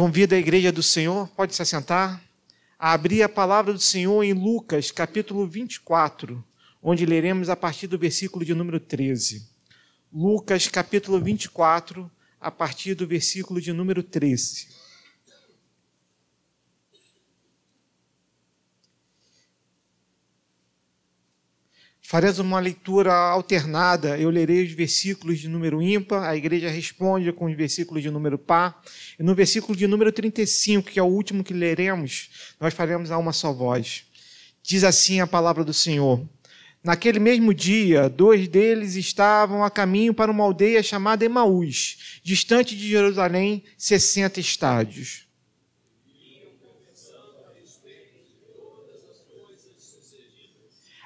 Convida a igreja do Senhor, pode se assentar, a abrir a palavra do Senhor em Lucas, capítulo 24, onde leremos a partir do versículo de número 13. Lucas, capítulo 24, a partir do versículo de número 13. Faremos uma leitura alternada. Eu lerei os versículos de número ímpar, a igreja responde com os versículos de número par. E no versículo de número 35, que é o último que leremos, nós faremos a uma só voz. Diz assim a palavra do Senhor. Naquele mesmo dia, dois deles estavam a caminho para uma aldeia chamada Emaús, distante de Jerusalém, 60 estádios.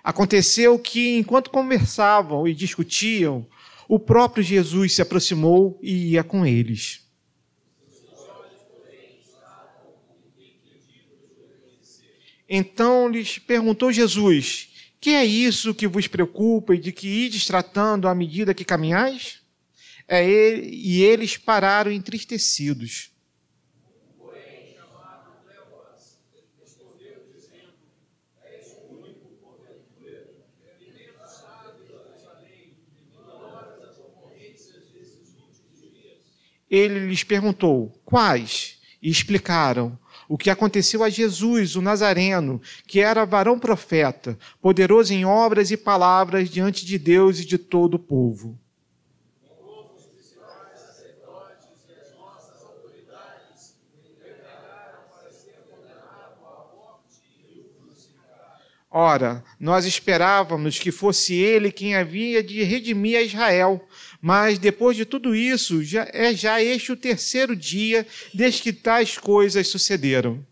Aconteceu que, enquanto conversavam e discutiam, o próprio Jesus se aproximou e ia com eles. Então lhes perguntou Jesus: Que é isso que vos preocupa e de que ides tratando à medida que caminhais? É ele, e eles pararam entristecidos. Ele lhes perguntou: Quais? E explicaram o que aconteceu a Jesus, o Nazareno, que era varão profeta, poderoso em obras e palavras diante de Deus e de todo o povo. Ora, nós esperávamos que fosse ele quem havia de redimir a Israel. Mas depois de tudo isso, já é já este o terceiro dia desde que tais coisas sucederam.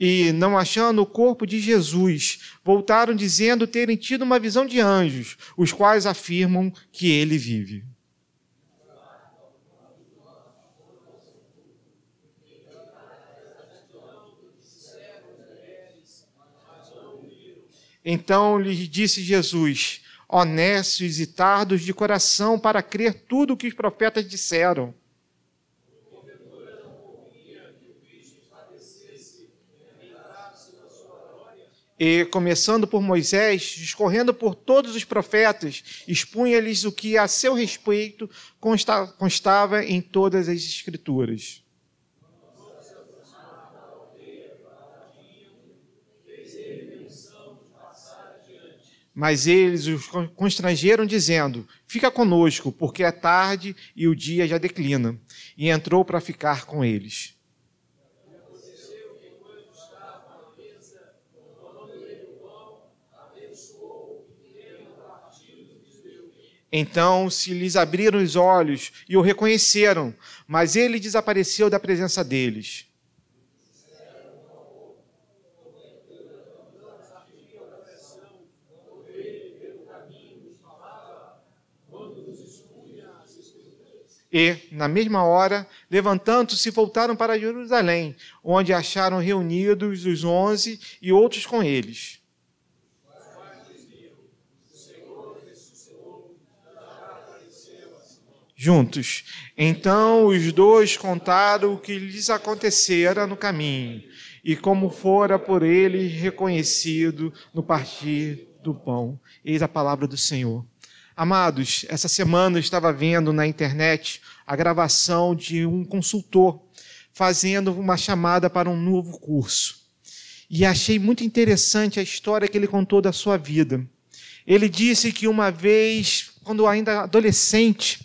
E, não achando o corpo de Jesus, voltaram dizendo terem tido uma visão de anjos, os quais afirmam que ele vive. Então lhes disse Jesus: honestos e tardos de coração para crer tudo o que os profetas disseram. E, começando por Moisés, discorrendo por todos os profetas, expunha-lhes o que a seu respeito constava em todas as Escrituras. Mas eles os constrangeram, dizendo: Fica conosco, porque é tarde e o dia já declina. E entrou para ficar com eles. Então se lhes abriram os olhos e o reconheceram, mas ele desapareceu da presença deles. E, na mesma hora, levantando-se, voltaram para Jerusalém, onde acharam reunidos os onze e outros com eles. Juntos. Então os dois contaram o que lhes acontecera no caminho e como fora por eles reconhecido no partir do pão. Eis a palavra do Senhor. Amados, essa semana eu estava vendo na internet a gravação de um consultor fazendo uma chamada para um novo curso. E achei muito interessante a história que ele contou da sua vida. Ele disse que uma vez, quando ainda adolescente,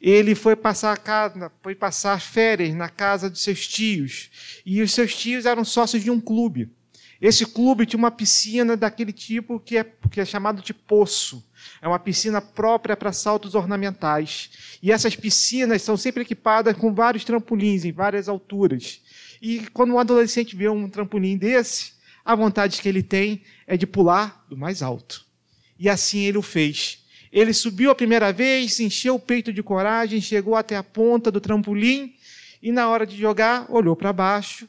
ele foi passar, casa, foi passar férias na casa de seus tios. E os seus tios eram sócios de um clube. Esse clube tinha uma piscina daquele tipo que é, que é chamado de poço. É uma piscina própria para saltos ornamentais. E essas piscinas são sempre equipadas com vários trampolins em várias alturas. E quando um adolescente vê um trampolim desse, a vontade que ele tem é de pular do mais alto. E assim ele o fez. Ele subiu a primeira vez, encheu o peito de coragem, chegou até a ponta do trampolim e, na hora de jogar, olhou para baixo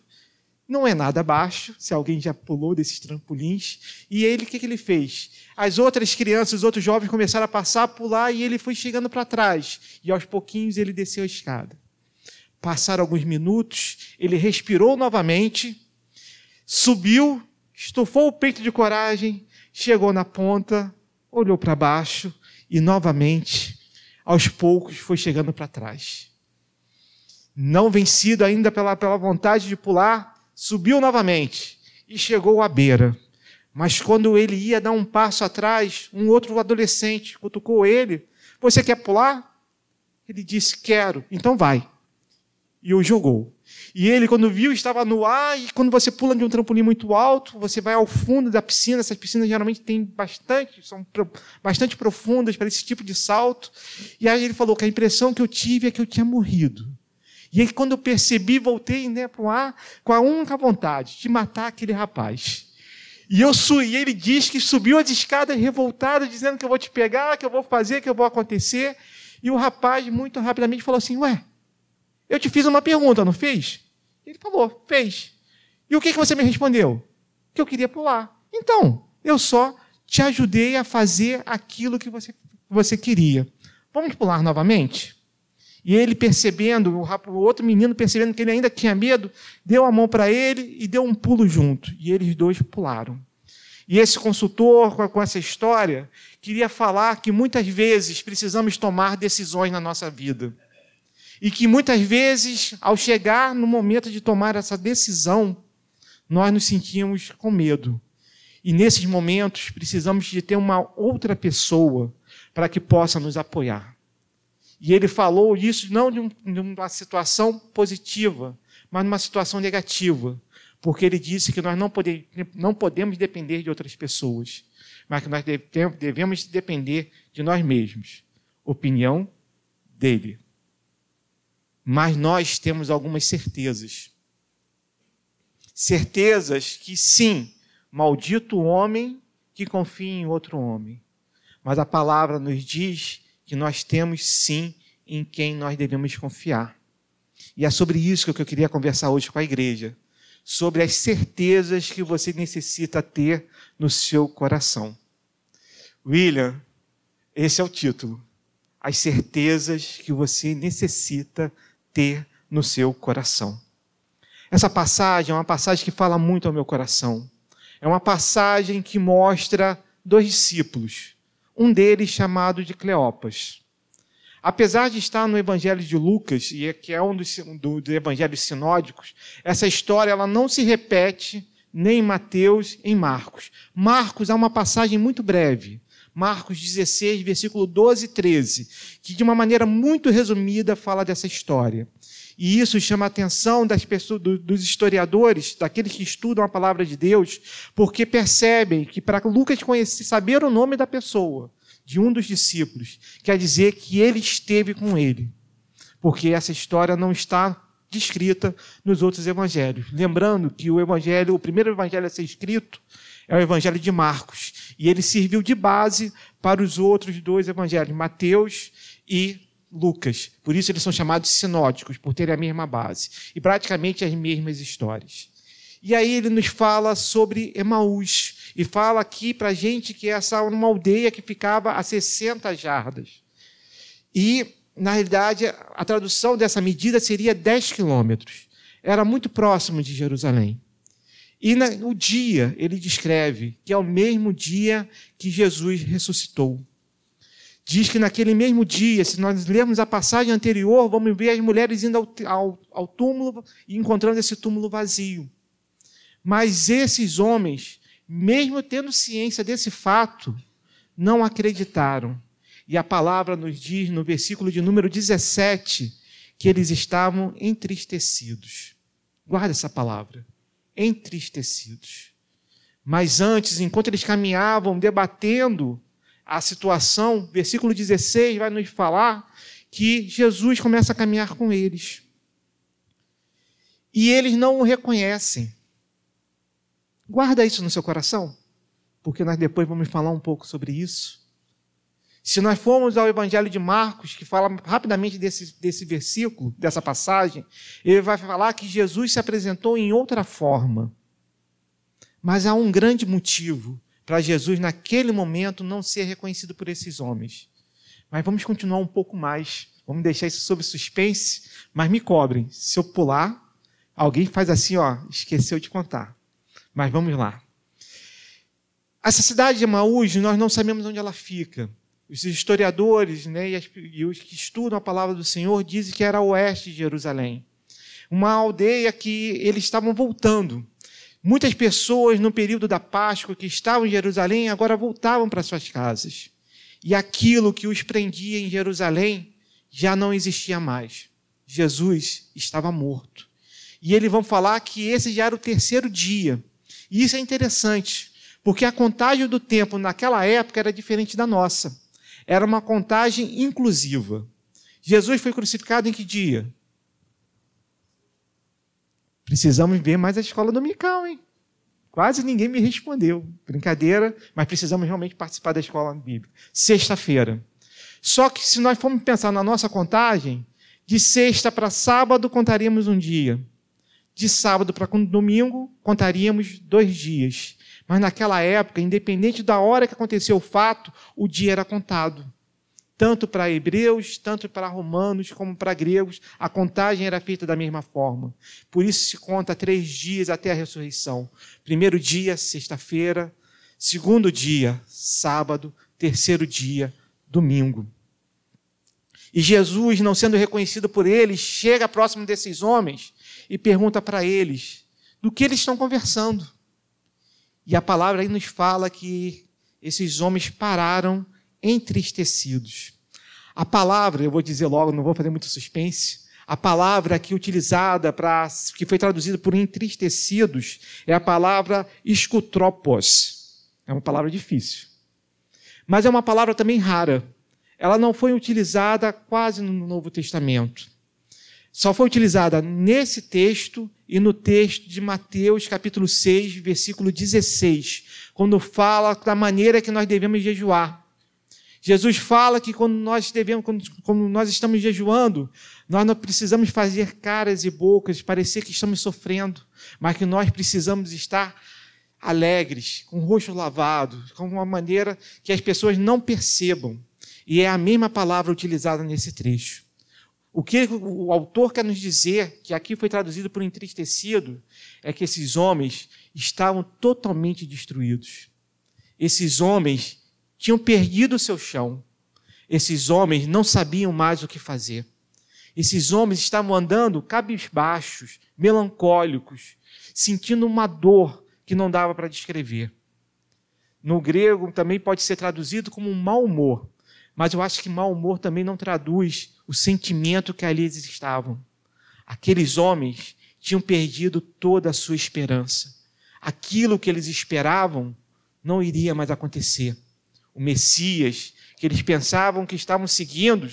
Não é nada baixo, se alguém já pulou desses trampolins. E ele, o que, que ele fez? As outras crianças, os outros jovens começaram a passar, a pular, e ele foi chegando para trás. E aos pouquinhos ele desceu a escada. Passaram alguns minutos, ele respirou novamente, subiu, estufou o peito de coragem, chegou na ponta, olhou para baixo e novamente, aos poucos, foi chegando para trás. Não vencido ainda pela, pela vontade de pular, subiu novamente e chegou à beira. Mas quando ele ia dar um passo atrás, um outro adolescente cutucou ele: Você quer pular? Ele disse: Quero, então vai e o jogou. E ele, quando viu, estava no ar, e quando você pula de um trampolim muito alto, você vai ao fundo da piscina, essas piscinas geralmente têm bastante, são bastante profundas para esse tipo de salto. E aí ele falou que a impressão que eu tive é que eu tinha morrido. E aí, quando eu percebi, voltei né, para o ar com a única vontade de matar aquele rapaz. E eu e ele diz que subiu as escadas revoltado, dizendo que eu vou te pegar, que eu vou fazer, que eu vou acontecer. E o rapaz, muito rapidamente, falou assim: Ué, eu te fiz uma pergunta, não fez? Ele falou, fez. E o que, que você me respondeu? Que eu queria pular. Então, eu só te ajudei a fazer aquilo que você, você queria. Vamos pular novamente? E ele percebendo, o outro menino percebendo que ele ainda tinha medo, deu a mão para ele e deu um pulo junto. E eles dois pularam. E esse consultor, com essa história, queria falar que muitas vezes precisamos tomar decisões na nossa vida. E que muitas vezes, ao chegar no momento de tomar essa decisão, nós nos sentimos com medo. E nesses momentos precisamos de ter uma outra pessoa para que possa nos apoiar. E ele falou isso não de, um, de uma situação positiva, mas numa situação negativa, porque ele disse que nós não, não podemos depender de outras pessoas, mas que nós devemos depender de nós mesmos. Opinião dele mas nós temos algumas certezas. Certezas que, sim, maldito o homem que confia em outro homem. Mas a palavra nos diz que nós temos, sim, em quem nós devemos confiar. E é sobre isso que eu queria conversar hoje com a igreja. Sobre as certezas que você necessita ter no seu coração. William, esse é o título. As certezas que você necessita ter no seu coração. Essa passagem é uma passagem que fala muito ao meu coração. É uma passagem que mostra dois discípulos, um deles chamado de Cleopas. Apesar de estar no Evangelho de Lucas, e é que é um dos, do, do evangelhos sinódicos, essa história ela não se repete nem em Mateus, em Marcos. Marcos é uma passagem muito breve, Marcos 16, versículo 12 e 13, que de uma maneira muito resumida fala dessa história. E isso chama a atenção das pessoas, dos historiadores, daqueles que estudam a palavra de Deus, porque percebem que para Lucas conhecer, saber o nome da pessoa, de um dos discípulos, quer dizer que ele esteve com ele. Porque essa história não está descrita nos outros evangelhos. Lembrando que o evangelho, o primeiro evangelho a ser escrito é o Evangelho de Marcos. E ele serviu de base para os outros dois evangelhos, Mateus e Lucas. Por isso eles são chamados sinóticos, por terem a mesma base. E praticamente as mesmas histórias. E aí ele nos fala sobre Emaús. E fala aqui para a gente que essa era uma aldeia que ficava a 60 jardas. E, na realidade, a tradução dessa medida seria 10 quilômetros. Era muito próximo de Jerusalém. E no dia, ele descreve que é o mesmo dia que Jesus ressuscitou. Diz que naquele mesmo dia, se nós lermos a passagem anterior, vamos ver as mulheres indo ao, ao, ao túmulo e encontrando esse túmulo vazio. Mas esses homens, mesmo tendo ciência desse fato, não acreditaram. E a palavra nos diz, no versículo de número 17, que eles estavam entristecidos. Guarda essa palavra entristecidos. Mas antes, enquanto eles caminhavam debatendo a situação, versículo 16 vai nos falar que Jesus começa a caminhar com eles. E eles não o reconhecem. Guarda isso no seu coração, porque nós depois vamos falar um pouco sobre isso. Se nós formos ao Evangelho de Marcos, que fala rapidamente desse, desse versículo, dessa passagem, ele vai falar que Jesus se apresentou em outra forma. Mas há um grande motivo para Jesus, naquele momento, não ser reconhecido por esses homens. Mas vamos continuar um pouco mais. Vamos deixar isso sob suspense, mas me cobrem. Se eu pular, alguém faz assim, ó, esqueceu de contar. Mas vamos lá. Essa cidade de Emaús, nós não sabemos onde ela fica. Os historiadores né, e, as, e os que estudam a palavra do Senhor dizem que era oeste de Jerusalém. Uma aldeia que eles estavam voltando. Muitas pessoas no período da Páscoa que estavam em Jerusalém agora voltavam para suas casas. E aquilo que os prendia em Jerusalém já não existia mais. Jesus estava morto. E eles vão falar que esse já era o terceiro dia. E isso é interessante, porque a contagem do tempo naquela época era diferente da nossa. Era uma contagem inclusiva. Jesus foi crucificado em que dia? Precisamos ver mais a escola dominical, hein? Quase ninguém me respondeu. Brincadeira, mas precisamos realmente participar da escola bíblica. Sexta-feira. Só que se nós formos pensar na nossa contagem, de sexta para sábado contaríamos um dia. De sábado para domingo contaríamos dois dias. Mas naquela época, independente da hora que aconteceu o fato, o dia era contado. Tanto para hebreus, tanto para romanos, como para gregos, a contagem era feita da mesma forma. Por isso se conta três dias até a ressurreição. Primeiro dia, sexta-feira. Segundo dia, sábado. Terceiro dia, domingo. E Jesus, não sendo reconhecido por eles, chega próximo desses homens e pergunta para eles do que eles estão conversando. E a palavra aí nos fala que esses homens pararam entristecidos. A palavra, eu vou dizer logo, não vou fazer muito suspense, a palavra aqui utilizada para que foi traduzida por entristecidos é a palavra escutropos. É uma palavra difícil. Mas é uma palavra também rara. Ela não foi utilizada quase no Novo Testamento. Só foi utilizada nesse texto e no texto de Mateus, capítulo 6, versículo 16, quando fala da maneira que nós devemos jejuar. Jesus fala que quando nós devemos, quando, nós estamos jejuando, nós não precisamos fazer caras e bocas, parecer que estamos sofrendo, mas que nós precisamos estar alegres, com o rosto lavado, com uma maneira que as pessoas não percebam. E é a mesma palavra utilizada nesse trecho. O que o autor quer nos dizer, que aqui foi traduzido por entristecido, é que esses homens estavam totalmente destruídos. Esses homens tinham perdido o seu chão. Esses homens não sabiam mais o que fazer. Esses homens estavam andando cabisbaixos, melancólicos, sentindo uma dor que não dava para descrever. No grego também pode ser traduzido como um mau humor, mas eu acho que mau humor também não traduz o sentimento que ali eles estavam. Aqueles homens tinham perdido toda a sua esperança. Aquilo que eles esperavam não iria mais acontecer. O Messias, que eles pensavam que estavam seguindo,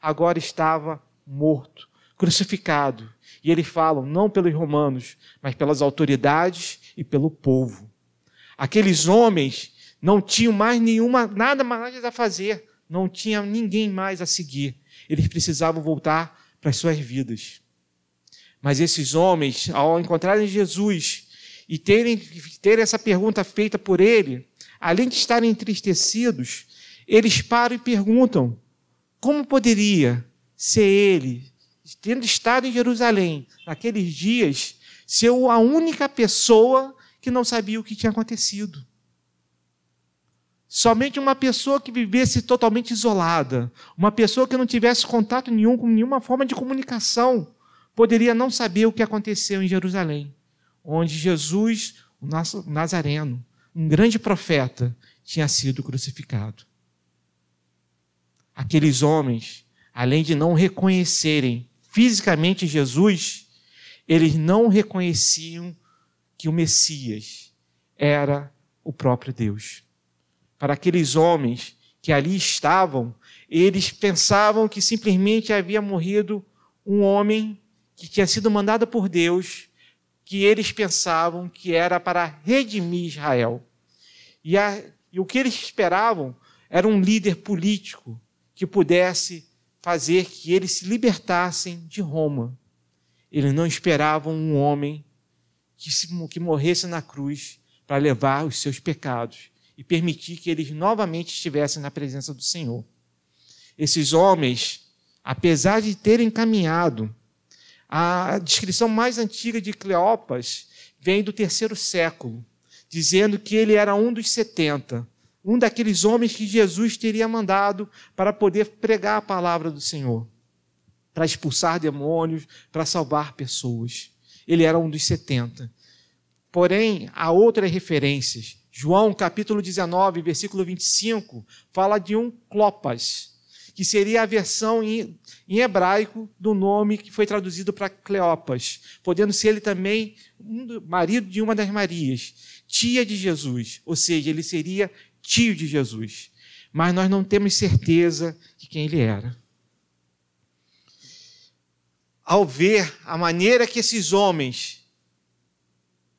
agora estava morto, crucificado. E eles falam não pelos romanos, mas pelas autoridades e pelo povo. Aqueles homens não tinham mais nenhuma nada mais a fazer, não tinha ninguém mais a seguir eles precisavam voltar para as suas vidas. Mas esses homens, ao encontrarem Jesus e terem, terem essa pergunta feita por ele, além de estarem entristecidos, eles param e perguntam: como poderia ser ele, tendo estado em Jerusalém naqueles dias, ser a única pessoa que não sabia o que tinha acontecido? Somente uma pessoa que vivesse totalmente isolada, uma pessoa que não tivesse contato nenhum com nenhuma forma de comunicação, poderia não saber o que aconteceu em Jerusalém, onde Jesus, o Nazareno, um grande profeta, tinha sido crucificado. Aqueles homens, além de não reconhecerem fisicamente Jesus, eles não reconheciam que o Messias era o próprio Deus para aqueles homens que ali estavam, eles pensavam que simplesmente havia morrido um homem que tinha sido mandado por Deus, que eles pensavam que era para redimir Israel. E, a, e o que eles esperavam era um líder político que pudesse fazer que eles se libertassem de Roma. Eles não esperavam um homem que, se, que morresse na cruz para levar os seus pecados e permitir que eles novamente estivessem na presença do Senhor. Esses homens, apesar de terem caminhado, a descrição mais antiga de Cleopas vem do terceiro século, dizendo que ele era um dos setenta, um daqueles homens que Jesus teria mandado para poder pregar a palavra do Senhor, para expulsar demônios, para salvar pessoas. Ele era um dos setenta. Porém, há outras referências. João, capítulo 19, versículo 25, fala de um Clopas, que seria a versão em, em hebraico do nome que foi traduzido para Cleopas, podendo ser ele também um, marido de uma das Marias, tia de Jesus, ou seja, ele seria tio de Jesus. Mas nós não temos certeza de quem ele era. Ao ver a maneira que esses homens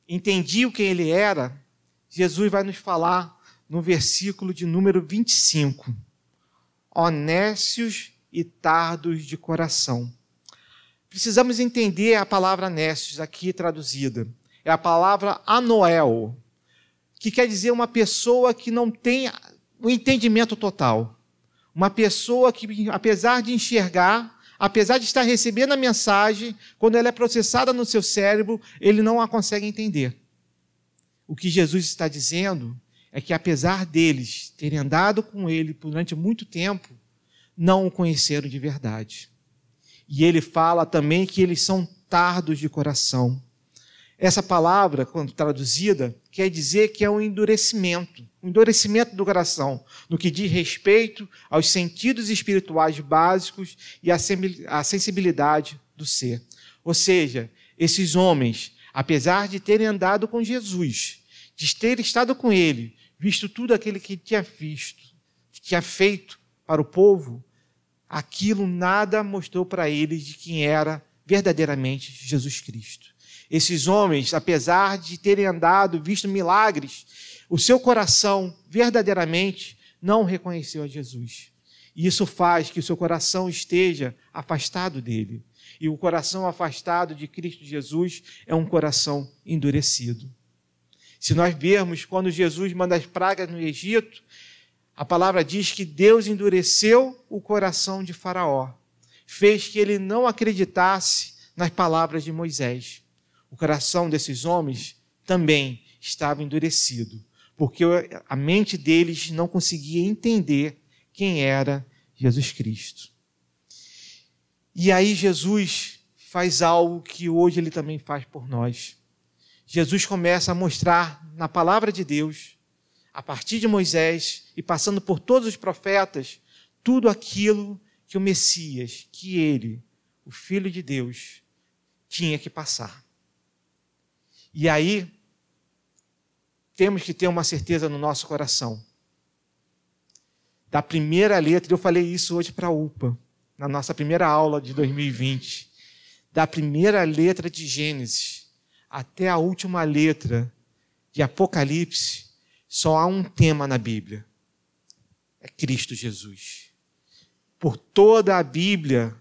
entendiam quem ele era, Jesus vai nos falar no versículo de número 25. Honécios e tardos de coração. Precisamos entender a palavra nécios aqui traduzida. É a palavra anoel, que quer dizer uma pessoa que não tem o um entendimento total. Uma pessoa que, apesar de enxergar, apesar de estar recebendo a mensagem, quando ela é processada no seu cérebro, ele não a consegue entender. O que Jesus está dizendo é que, apesar deles terem andado com ele durante muito tempo, não o conheceram de verdade. E ele fala também que eles são tardos de coração. Essa palavra, quando traduzida, quer dizer que é um endurecimento, um endurecimento do coração, no que diz respeito aos sentidos espirituais básicos e à sensibilidade do ser. Ou seja, esses homens, apesar de terem andado com Jesus, de terem estado com ele, visto tudo aquilo que tinha visto, tinha feito para o povo, aquilo nada mostrou para eles de quem era verdadeiramente Jesus Cristo. Esses homens, apesar de terem andado, visto milagres, o seu coração verdadeiramente não reconheceu a Jesus. E isso faz que o seu coração esteja afastado dele. E o coração afastado de Cristo Jesus é um coração endurecido. Se nós vermos quando Jesus manda as pragas no Egito, a palavra diz que Deus endureceu o coração de Faraó, fez que ele não acreditasse nas palavras de Moisés o coração desses homens também estava endurecido, porque a mente deles não conseguia entender quem era Jesus Cristo. E aí Jesus faz algo que hoje ele também faz por nós. Jesus começa a mostrar na palavra de Deus, a partir de Moisés e passando por todos os profetas, tudo aquilo que o Messias, que ele, o Filho de Deus, tinha que passar. E aí, temos que ter uma certeza no nosso coração. Da primeira letra, eu falei isso hoje para a UPA, na nossa primeira aula de 2020. Da primeira letra de Gênesis até a última letra de Apocalipse, só há um tema na Bíblia: é Cristo Jesus. Por toda a Bíblia,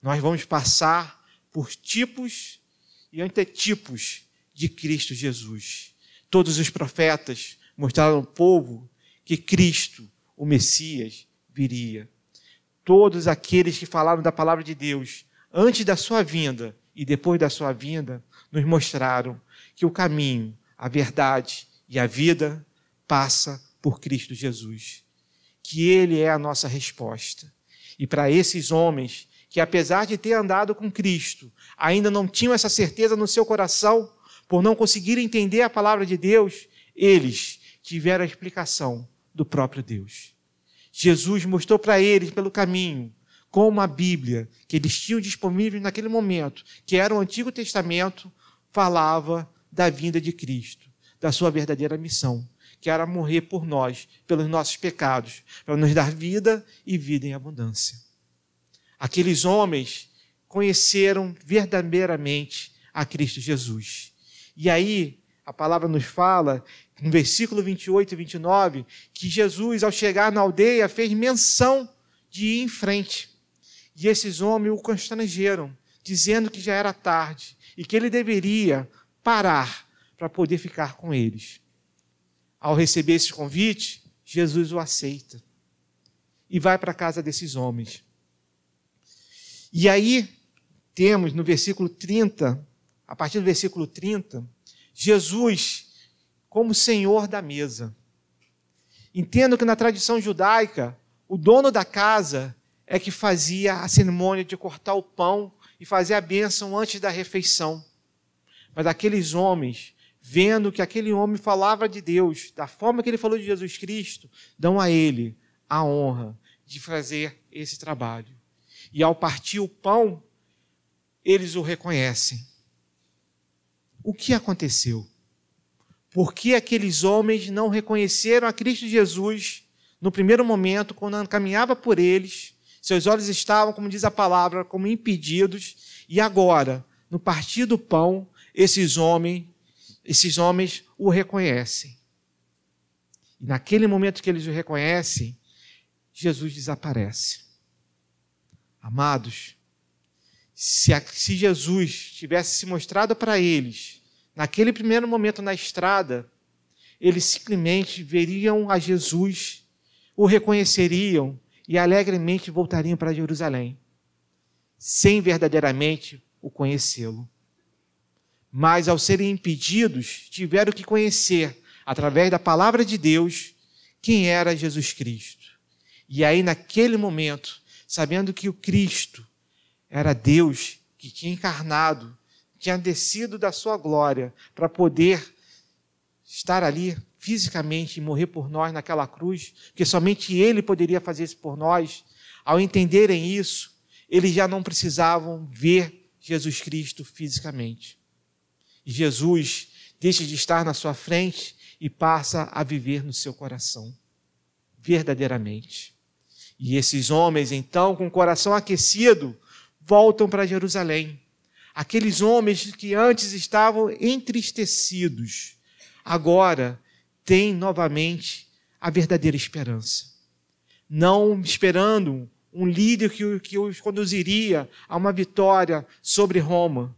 nós vamos passar por tipos e antetipos de Cristo Jesus. Todos os profetas mostraram ao povo que Cristo, o Messias, viria. Todos aqueles que falaram da palavra de Deus antes da sua vinda e depois da sua vinda, nos mostraram que o caminho, a verdade e a vida passa por Cristo Jesus. Que Ele é a nossa resposta. E para esses homens que, apesar de ter andado com Cristo, ainda não tinham essa certeza no seu coração, por não conseguir entender a palavra de Deus, eles tiveram a explicação do próprio Deus. Jesus mostrou para eles pelo caminho como a Bíblia que eles tinham disponível naquele momento, que era o Antigo Testamento, falava da vinda de Cristo, da sua verdadeira missão, que era morrer por nós, pelos nossos pecados, para nos dar vida e vida em abundância. Aqueles homens conheceram verdadeiramente a Cristo Jesus. E aí, a palavra nos fala, no versículo 28 e 29, que Jesus, ao chegar na aldeia, fez menção de ir em frente. E esses homens o constrangeram, dizendo que já era tarde e que ele deveria parar para poder ficar com eles. Ao receber esse convite, Jesus o aceita e vai para a casa desses homens. E aí temos no versículo 30, a partir do versículo 30, Jesus como Senhor da mesa. Entendo que na tradição judaica, o dono da casa é que fazia a cerimônia de cortar o pão e fazer a bênção antes da refeição. Mas aqueles homens, vendo que aquele homem falava de Deus, da forma que ele falou de Jesus Cristo, dão a ele a honra de fazer esse trabalho. E ao partir o pão, eles o reconhecem. O que aconteceu? Por que aqueles homens não reconheceram a Cristo Jesus no primeiro momento, quando caminhava por eles? Seus olhos estavam, como diz a palavra, como impedidos, e agora, no partir do pão, esses homens, esses homens o reconhecem. E naquele momento que eles o reconhecem, Jesus desaparece. Amados, se, a, se Jesus tivesse se mostrado para eles naquele primeiro momento na estrada, eles simplesmente veriam a Jesus, o reconheceriam e alegremente voltariam para Jerusalém, sem verdadeiramente o conhecê-lo. Mas, ao serem impedidos, tiveram que conhecer, através da palavra de Deus, quem era Jesus Cristo. E aí, naquele momento, sabendo que o Cristo era Deus que tinha encarnado, tinha descido da sua glória para poder estar ali fisicamente e morrer por nós naquela cruz, porque somente Ele poderia fazer isso por nós. Ao entenderem isso, eles já não precisavam ver Jesus Cristo fisicamente. E Jesus deixa de estar na sua frente e passa a viver no seu coração, verdadeiramente. E esses homens, então, com o coração aquecido, voltam para Jerusalém. Aqueles homens que antes estavam entristecidos, agora têm novamente a verdadeira esperança. Não esperando um líder que, que os conduziria a uma vitória sobre Roma,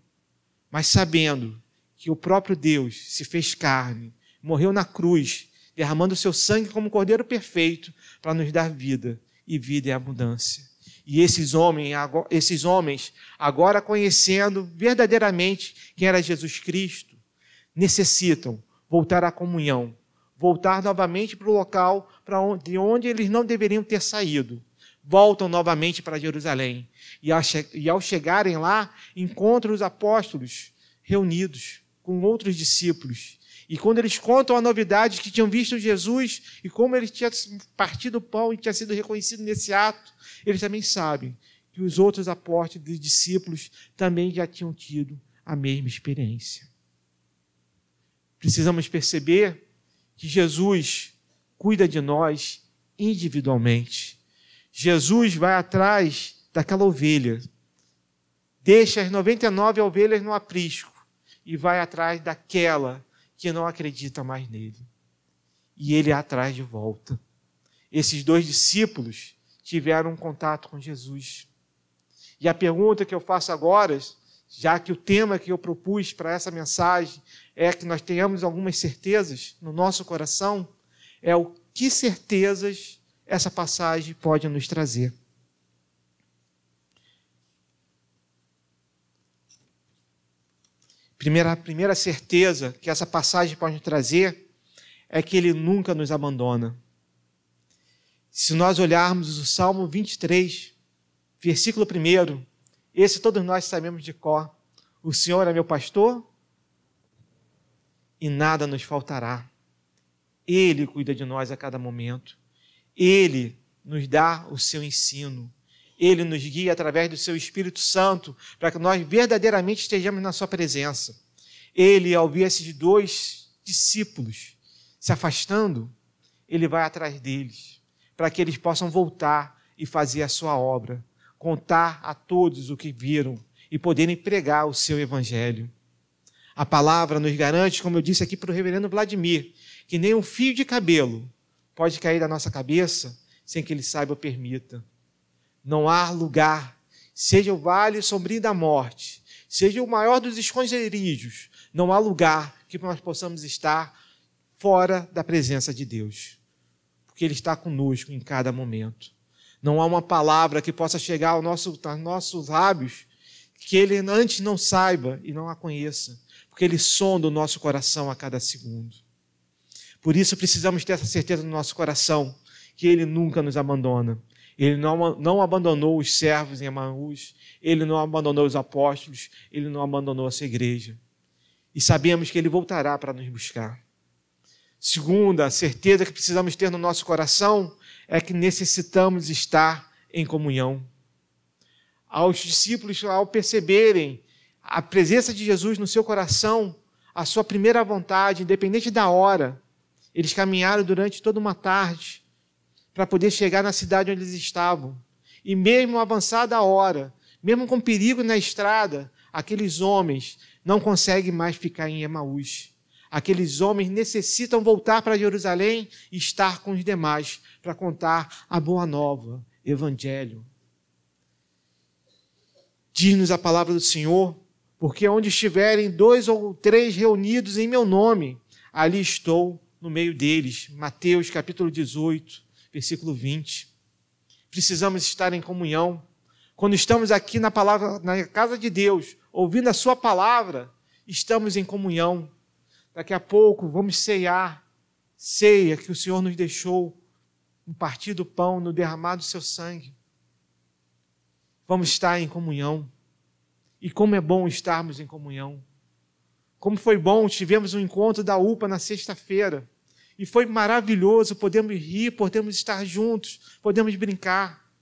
mas sabendo que o próprio Deus se fez carne, morreu na cruz, derramando seu sangue como cordeiro perfeito para nos dar vida e vida em abundância. E esses homens, esses homens, agora conhecendo verdadeiramente quem era Jesus Cristo, necessitam voltar à comunhão, voltar novamente para o local para onde, de onde eles não deveriam ter saído. Voltam novamente para Jerusalém. E ao, e ao chegarem lá, encontram os apóstolos reunidos com outros discípulos e quando eles contam a novidade que tinham visto Jesus e como ele tinha partido o pão e tinha sido reconhecido nesse ato, eles também sabem que os outros apóstolos dos discípulos também já tinham tido a mesma experiência. Precisamos perceber que Jesus cuida de nós individualmente. Jesus vai atrás daquela ovelha, deixa as 99 ovelhas no aprisco e vai atrás daquela que não acredita mais nele. E ele é atrás de volta. Esses dois discípulos tiveram um contato com Jesus. E a pergunta que eu faço agora, já que o tema que eu propus para essa mensagem é que nós tenhamos algumas certezas no nosso coração, é o que certezas essa passagem pode nos trazer. Primeira, primeira certeza que essa passagem pode trazer é que ele nunca nos abandona. Se nós olharmos o Salmo 23, versículo 1, esse todos nós sabemos de cor. O Senhor é meu pastor e nada nos faltará. Ele cuida de nós a cada momento. Ele nos dá o seu ensino. Ele nos guia através do seu Espírito Santo para que nós verdadeiramente estejamos na sua presença. Ele, ao ver esses dois discípulos se afastando, ele vai atrás deles para que eles possam voltar e fazer a sua obra, contar a todos o que viram e poderem pregar o seu evangelho. A palavra nos garante, como eu disse aqui para o reverendo Vladimir, que nem um fio de cabelo pode cair da nossa cabeça sem que ele saiba ou permita. Não há lugar, seja o vale sombrio da morte, seja o maior dos esconderijos, não há lugar que nós possamos estar fora da presença de Deus, porque Ele está conosco em cada momento. Não há uma palavra que possa chegar ao nosso, aos nossos lábios que Ele antes não saiba e não a conheça, porque Ele sonda o nosso coração a cada segundo. Por isso precisamos ter essa certeza no nosso coração que Ele nunca nos abandona. Ele não, não abandonou os servos em Emaús, Ele não abandonou os apóstolos, Ele não abandonou a sua igreja e sabemos que Ele voltará para nos buscar. Segunda, certeza que precisamos ter no nosso coração é que necessitamos estar em comunhão. Aos discípulos, ao perceberem a presença de Jesus no seu coração, a sua primeira vontade, independente da hora, eles caminharam durante toda uma tarde para poder chegar na cidade onde eles estavam. E mesmo avançada a hora, mesmo com perigo na estrada, aqueles homens não conseguem mais ficar em Emaús. Aqueles homens necessitam voltar para Jerusalém e estar com os demais para contar a boa nova, evangelho. Diz-nos a palavra do Senhor, porque onde estiverem dois ou três reunidos em meu nome, ali estou no meio deles. Mateus capítulo 18, versículo 20. Precisamos estar em comunhão. Quando estamos aqui na palavra, na casa de Deus, ouvindo a Sua palavra, estamos em comunhão. Daqui a pouco vamos ceiar, ceia que o Senhor nos deixou, no partir do pão, no derramar do seu sangue. Vamos estar em comunhão. E como é bom estarmos em comunhão. Como foi bom, tivemos um encontro da UPA na sexta-feira. E foi maravilhoso, podemos rir, podemos estar juntos, podemos brincar,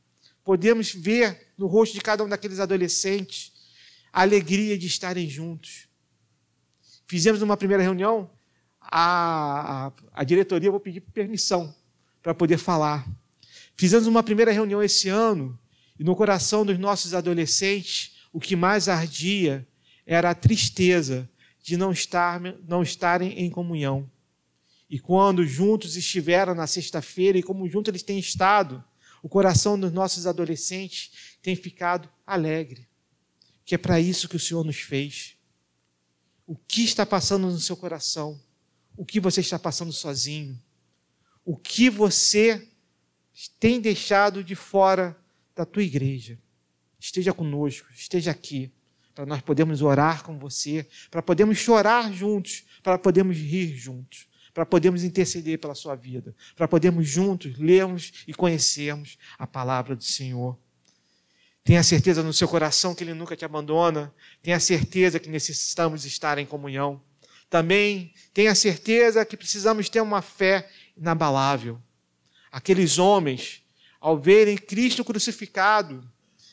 podemos ver no rosto de cada um daqueles adolescentes a alegria de estarem juntos. Fizemos uma primeira reunião, a, a, a diretoria, vou pedir permissão para poder falar. Fizemos uma primeira reunião esse ano, e no coração dos nossos adolescentes, o que mais ardia era a tristeza de não, estar, não estarem em comunhão. E quando juntos estiveram na sexta-feira, e como juntos eles têm estado, o coração dos nossos adolescentes tem ficado alegre que é para isso que o Senhor nos fez. O que está passando no seu coração? O que você está passando sozinho? O que você tem deixado de fora da tua igreja? Esteja conosco, esteja aqui, para nós podermos orar com você, para podermos chorar juntos, para podermos rir juntos, para podermos interceder pela sua vida, para podermos juntos lermos e conhecermos a palavra do Senhor. Tenha certeza no seu coração que Ele nunca te abandona. Tenha certeza que necessitamos estar em comunhão. Também tenha certeza que precisamos ter uma fé inabalável. Aqueles homens, ao verem Cristo crucificado,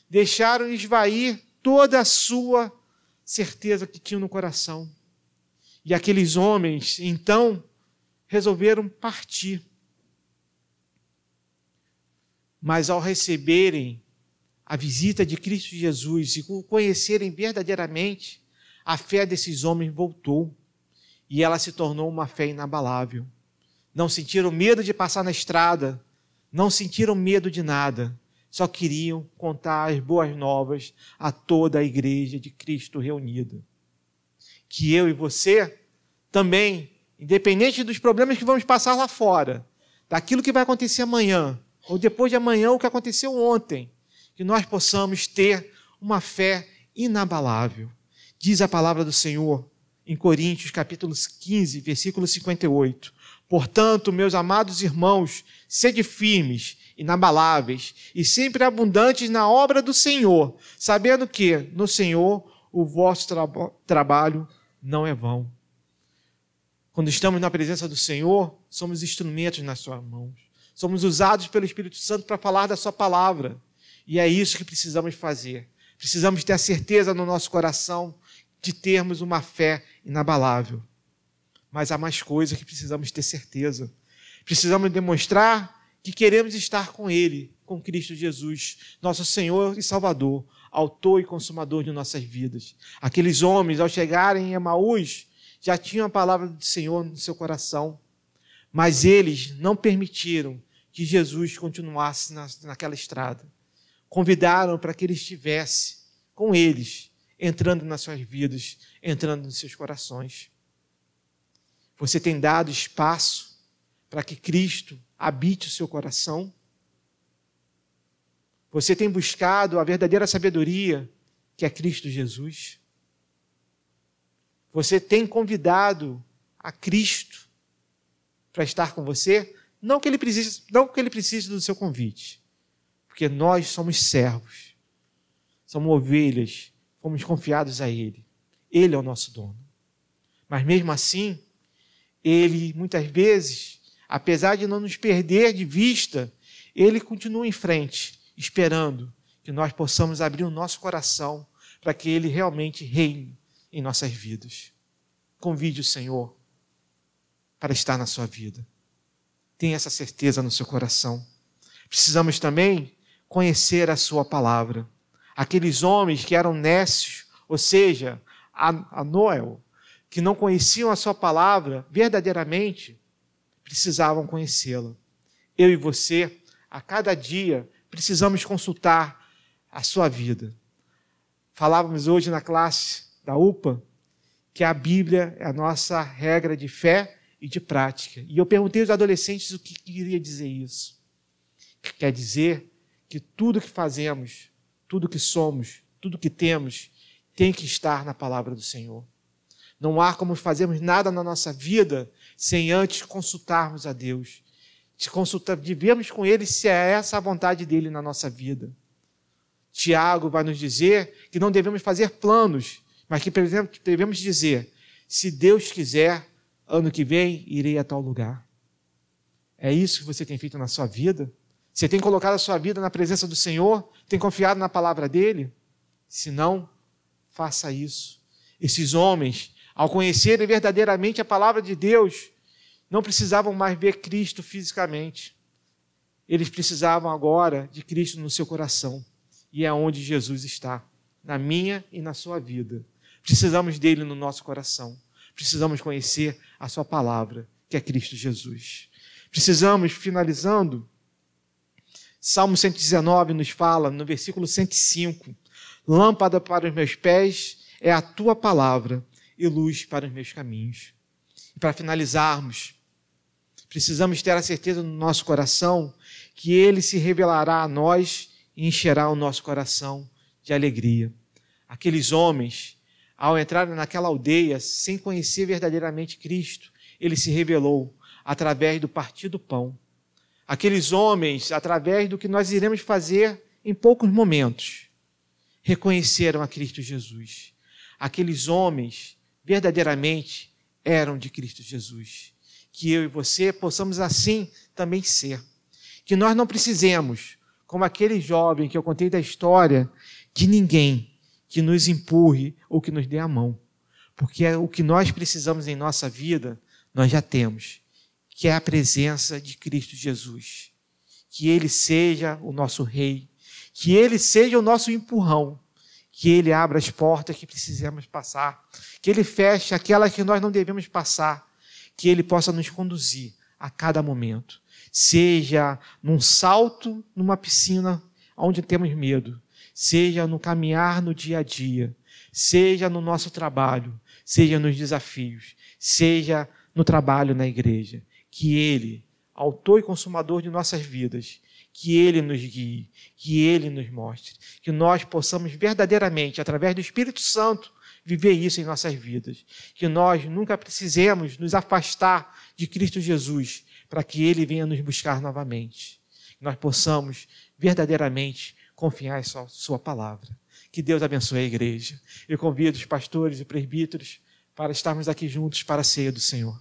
deixaram esvair toda a sua certeza que tinham no coração. E aqueles homens, então, resolveram partir. Mas ao receberem a visita de Cristo Jesus e o conhecerem verdadeiramente, a fé desses homens voltou e ela se tornou uma fé inabalável. Não sentiram medo de passar na estrada, não sentiram medo de nada, só queriam contar as boas novas a toda a igreja de Cristo reunida. Que eu e você também, independente dos problemas que vamos passar lá fora, daquilo que vai acontecer amanhã, ou depois de amanhã, o que aconteceu ontem, que nós possamos ter uma fé inabalável. Diz a palavra do Senhor em Coríntios, capítulo 15, versículo 58. Portanto, meus amados irmãos, sede firmes, inabaláveis e sempre abundantes na obra do Senhor, sabendo que no Senhor o vosso tra trabalho não é vão. Quando estamos na presença do Senhor, somos instrumentos nas suas mãos. Somos usados pelo Espírito Santo para falar da sua palavra. E é isso que precisamos fazer. Precisamos ter a certeza no nosso coração de termos uma fé inabalável. Mas há mais coisas que precisamos ter certeza. Precisamos demonstrar que queremos estar com Ele, com Cristo Jesus, nosso Senhor e Salvador, autor e consumador de nossas vidas. Aqueles homens, ao chegarem em Emaús, já tinham a palavra do Senhor no seu coração, mas eles não permitiram que Jesus continuasse na, naquela estrada. Convidaram para que ele estivesse com eles, entrando nas suas vidas, entrando nos seus corações. Você tem dado espaço para que Cristo habite o seu coração? Você tem buscado a verdadeira sabedoria, que é Cristo Jesus? Você tem convidado a Cristo para estar com você? Não que ele precise, não que ele precise do seu convite, porque nós somos servos, somos ovelhas, fomos confiados a Ele. Ele é o nosso dono. Mas mesmo assim, Ele muitas vezes, apesar de não nos perder de vista, Ele continua em frente esperando que nós possamos abrir o nosso coração para que Ele realmente reine em nossas vidas. Convide o Senhor para estar na sua vida. Tenha essa certeza no seu coração. Precisamos também conhecer a Sua palavra. Aqueles homens que eram nécios, ou seja, a, a Noel, que não conheciam a Sua palavra verdadeiramente, precisavam conhecê-la. Eu e você, a cada dia, precisamos consultar a sua vida. Falávamos hoje na classe da UPA que a Bíblia é a nossa regra de fé e de prática. E eu perguntei aos adolescentes o que queria dizer isso. Quer dizer que tudo que fazemos, tudo que somos, tudo que temos, tem que estar na palavra do Senhor. Não há como fazermos nada na nossa vida sem antes consultarmos a Deus de consultar, com Ele se é essa a vontade dele na nossa vida. Tiago vai nos dizer que não devemos fazer planos, mas que devemos dizer: se Deus quiser, ano que vem irei a tal lugar. É isso que você tem feito na sua vida? Você tem colocado a sua vida na presença do Senhor? Tem confiado na palavra dele? Se não, faça isso. Esses homens, ao conhecerem verdadeiramente a palavra de Deus, não precisavam mais ver Cristo fisicamente. Eles precisavam agora de Cristo no seu coração. E é onde Jesus está, na minha e na sua vida. Precisamos dele no nosso coração. Precisamos conhecer a sua palavra, que é Cristo Jesus. Precisamos, finalizando, Salmo 119 nos fala, no versículo 105, Lâmpada para os meus pés é a tua palavra e luz para os meus caminhos. E para finalizarmos, Precisamos ter a certeza no nosso coração que Ele se revelará a nós e encherá o nosso coração de alegria. Aqueles homens, ao entrarem naquela aldeia sem conhecer verdadeiramente Cristo, Ele se revelou através do partir do pão. Aqueles homens, através do que nós iremos fazer em poucos momentos, reconheceram a Cristo Jesus. Aqueles homens verdadeiramente eram de Cristo Jesus que eu e você possamos assim também ser. Que nós não precisemos, como aquele jovem que eu contei da história, de ninguém que nos empurre ou que nos dê a mão. Porque é o que nós precisamos em nossa vida, nós já temos, que é a presença de Cristo Jesus. Que Ele seja o nosso Rei, que Ele seja o nosso empurrão, que Ele abra as portas que precisamos passar, que Ele feche aquelas que nós não devemos passar, que Ele possa nos conduzir a cada momento. Seja num salto numa piscina onde temos medo, seja no caminhar no dia a dia, seja no nosso trabalho, seja nos desafios, seja no trabalho na igreja. Que Ele, autor e consumador de nossas vidas, que Ele nos guie, que Ele nos mostre, que nós possamos verdadeiramente, através do Espírito Santo, viver isso em nossas vidas. Que nós nunca precisemos nos afastar de Cristo Jesus para que Ele venha nos buscar novamente. Que nós possamos verdadeiramente confiar em Sua, sua palavra. Que Deus abençoe a igreja. Eu convido os pastores e presbíteros para estarmos aqui juntos para a ceia do Senhor.